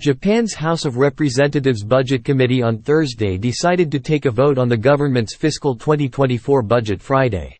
Japan's House of Representatives Budget Committee on Thursday decided to take a vote on the government's fiscal 2024 budget Friday.